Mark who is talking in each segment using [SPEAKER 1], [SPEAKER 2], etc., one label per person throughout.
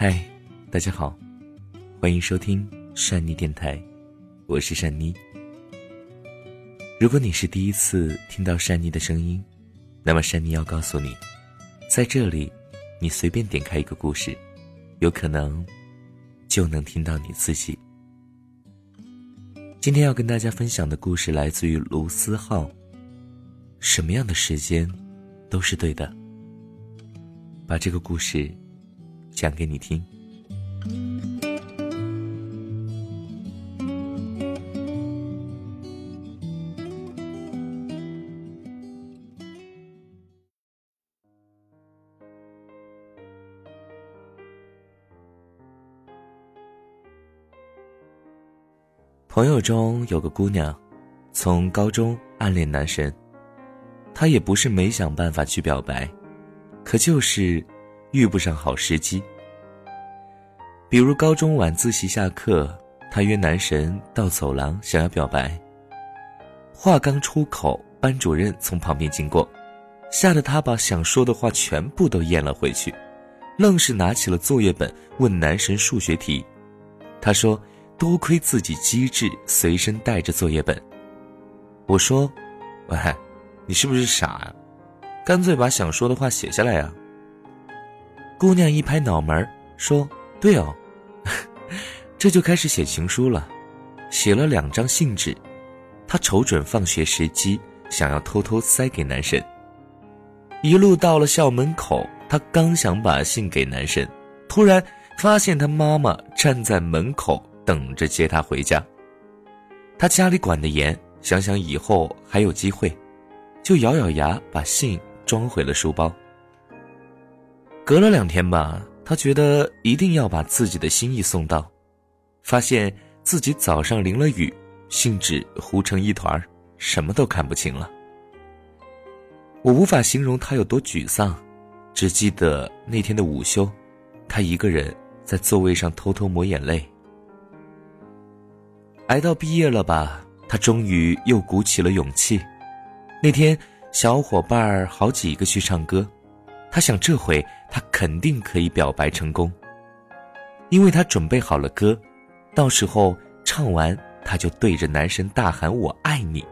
[SPEAKER 1] 嗨，大家好，欢迎收听善妮电台，我是善妮。如果你是第一次听到善妮的声音，那么善妮要告诉你，在这里，你随便点开一个故事，有可能就能听到你自己。今天要跟大家分享的故事来自于卢思浩。什么样的时间，都是对的。把这个故事讲给你听。朋友中有个姑娘，从高中暗恋男神。她也不是没想办法去表白，可就是遇不上好时机。比如高中晚自习下课，她约男神到走廊想要表白。话刚出口，班主任从旁边经过，吓得她把想说的话全部都咽了回去，愣是拿起了作业本问男神数学题。他说：“多亏自己机智，随身带着作业本。”我说：“喂。”你是不是傻啊？干脆把想说的话写下来呀。姑娘一拍脑门说：“对哦，这就开始写情书了。”写了两张信纸，她瞅准放学时机，想要偷偷塞给男神。一路到了校门口，她刚想把信给男神，突然发现他妈妈站在门口等着接她回家。她家里管得严，想想以后还有机会。就咬咬牙把信装回了书包。隔了两天吧，他觉得一定要把自己的心意送到，发现自己早上淋了雨，信纸糊成一团什么都看不清了。我无法形容他有多沮丧，只记得那天的午休，他一个人在座位上偷偷抹眼泪。挨到毕业了吧，他终于又鼓起了勇气。那天，小伙伴好几个去唱歌，他想这回他肯定可以表白成功，因为他准备好了歌，到时候唱完他就对着男神大喊“我爱你”。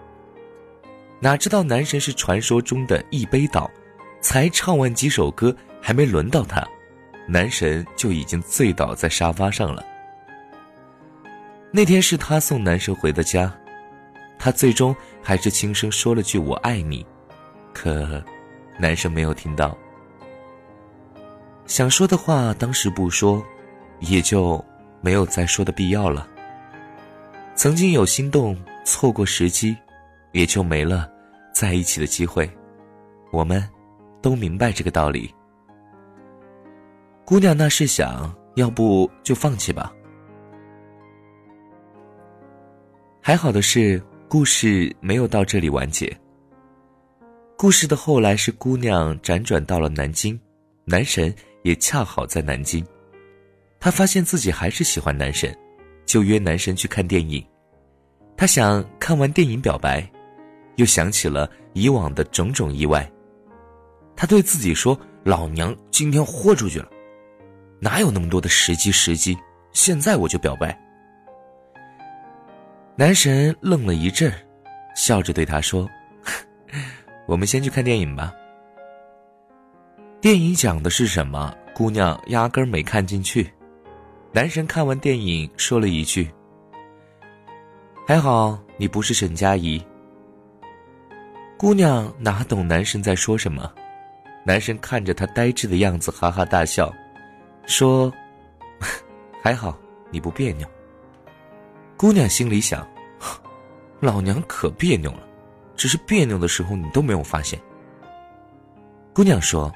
[SPEAKER 1] 哪知道男神是传说中的一杯倒，才唱完几首歌还没轮到他，男神就已经醉倒在沙发上了。那天是他送男神回的家。他最终还是轻声说了句“我爱你”，可男生没有听到。想说的话当时不说，也就没有再说的必要了。曾经有心动，错过时机，也就没了在一起的机会。我们都明白这个道理。姑娘那是想要不就放弃吧。还好的是。故事没有到这里完结。故事的后来是姑娘辗转到了南京，男神也恰好在南京。她发现自己还是喜欢男神，就约男神去看电影。她想看完电影表白，又想起了以往的种种意外。她对自己说：“老娘今天豁出去了，哪有那么多的时机？时机，现在我就表白。”男神愣了一阵，笑着对他说：“ 我们先去看电影吧。”电影讲的是什么？姑娘压根没看进去。男神看完电影说了一句：“还好你不是沈佳宜。”姑娘哪懂男神在说什么？男神看着她呆滞的样子，哈哈大笑，说：“还好你不别扭。”姑娘心里想：“老娘可别扭了，只是别扭的时候你都没有发现。”姑娘说：“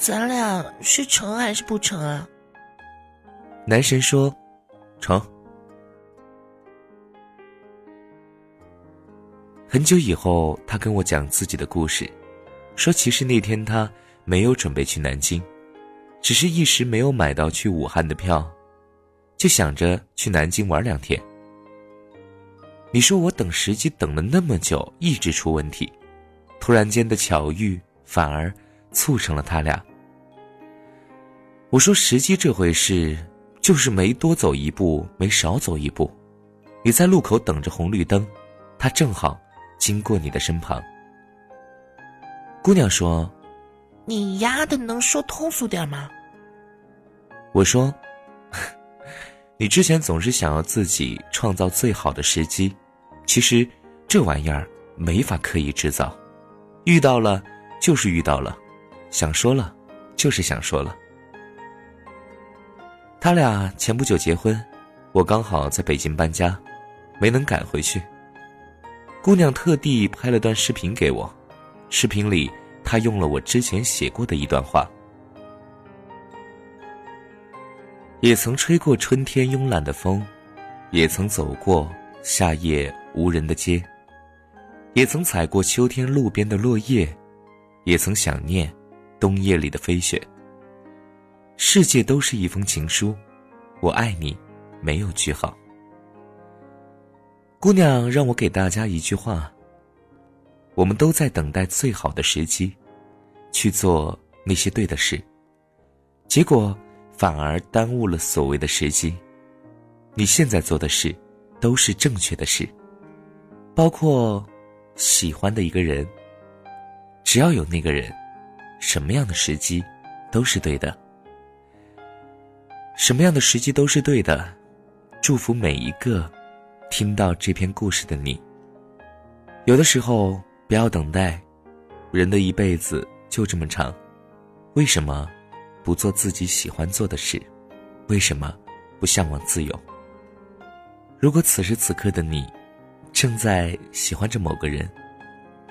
[SPEAKER 2] 咱俩是成还是不成啊？”
[SPEAKER 1] 男神说：“成。”很久以后，他跟我讲自己的故事，说其实那天他没有准备去南京，只是一时没有买到去武汉的票。就想着去南京玩两天。你说我等时机等了那么久，一直出问题，突然间的巧遇反而促成了他俩。我说时机这回事，就是没多走一步，没少走一步。你在路口等着红绿灯，他正好经过你的身旁。姑娘说：“
[SPEAKER 2] 你丫的能说通俗点吗？”
[SPEAKER 1] 我说：“你之前总是想要自己创造最好的时机，其实这玩意儿没法刻意制造，遇到了就是遇到了，想说了就是想说了。”他俩前不久结婚，我刚好在北京搬家。没能赶回去。姑娘特地拍了段视频给我，视频里她用了我之前写过的一段话：也曾吹过春天慵懒的风，也曾走过夏夜无人的街，也曾踩过秋天路边的落叶，也曾想念冬夜里的飞雪。世界都是一封情书，我爱你，没有句号。姑娘让我给大家一句话：我们都在等待最好的时机，去做那些对的事，结果反而耽误了所谓的时机。你现在做的事，都是正确的事，包括喜欢的一个人。只要有那个人，什么样的时机都是对的。什么样的时机都是对的，祝福每一个。听到这篇故事的你，有的时候不要等待，人的一辈子就这么长，为什么不做自己喜欢做的事？为什么不向往自由？如果此时此刻的你正在喜欢着某个人，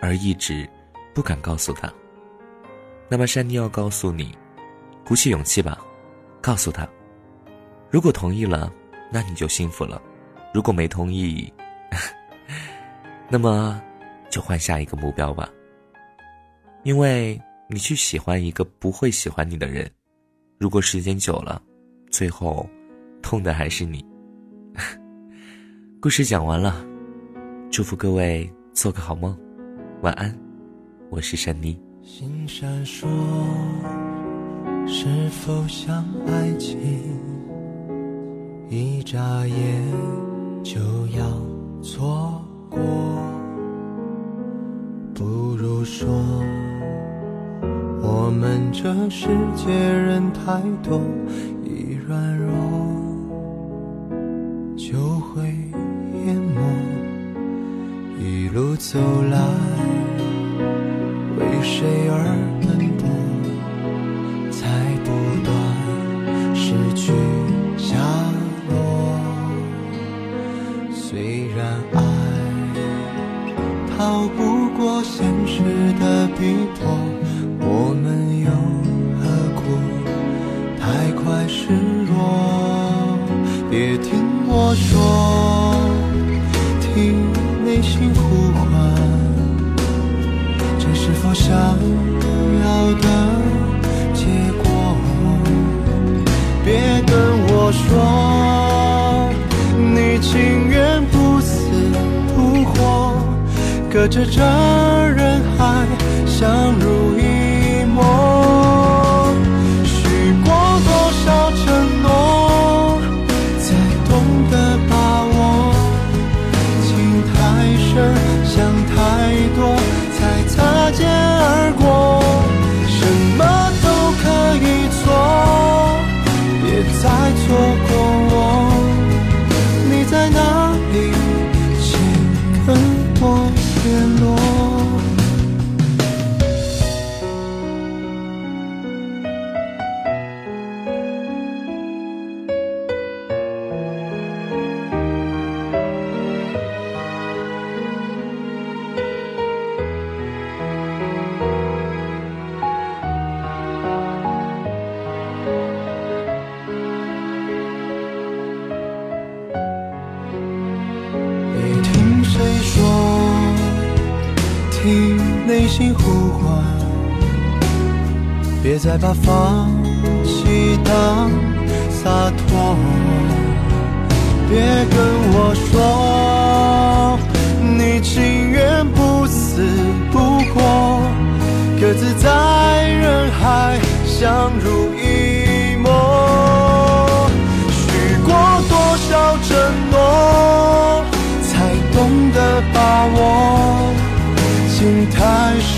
[SPEAKER 1] 而一直不敢告诉他，那么珊妮要告诉你，鼓起勇气吧，告诉他。如果同意了，那你就幸福了。如果没同意，那么就换下一个目标吧。因为你去喜欢一个不会喜欢你的人，如果时间久了，最后痛的还是你。故事讲完了，祝福各位做个好梦，晚安。我是珊妮。
[SPEAKER 3] 心闪烁，是否像爱情？一眨眼。就要错过，不如说，我们这世界人太多，一软弱就会淹没。一路走来，为谁而逃不过现实的逼迫，我们又何苦太快失落？别听我说，听内心呼唤，这是否想要的这人海，相濡内心呼唤别再把放弃当洒脱别跟我说你情愿不死不活各自在人海相濡以沫。许过多少承诺才懂得把握。心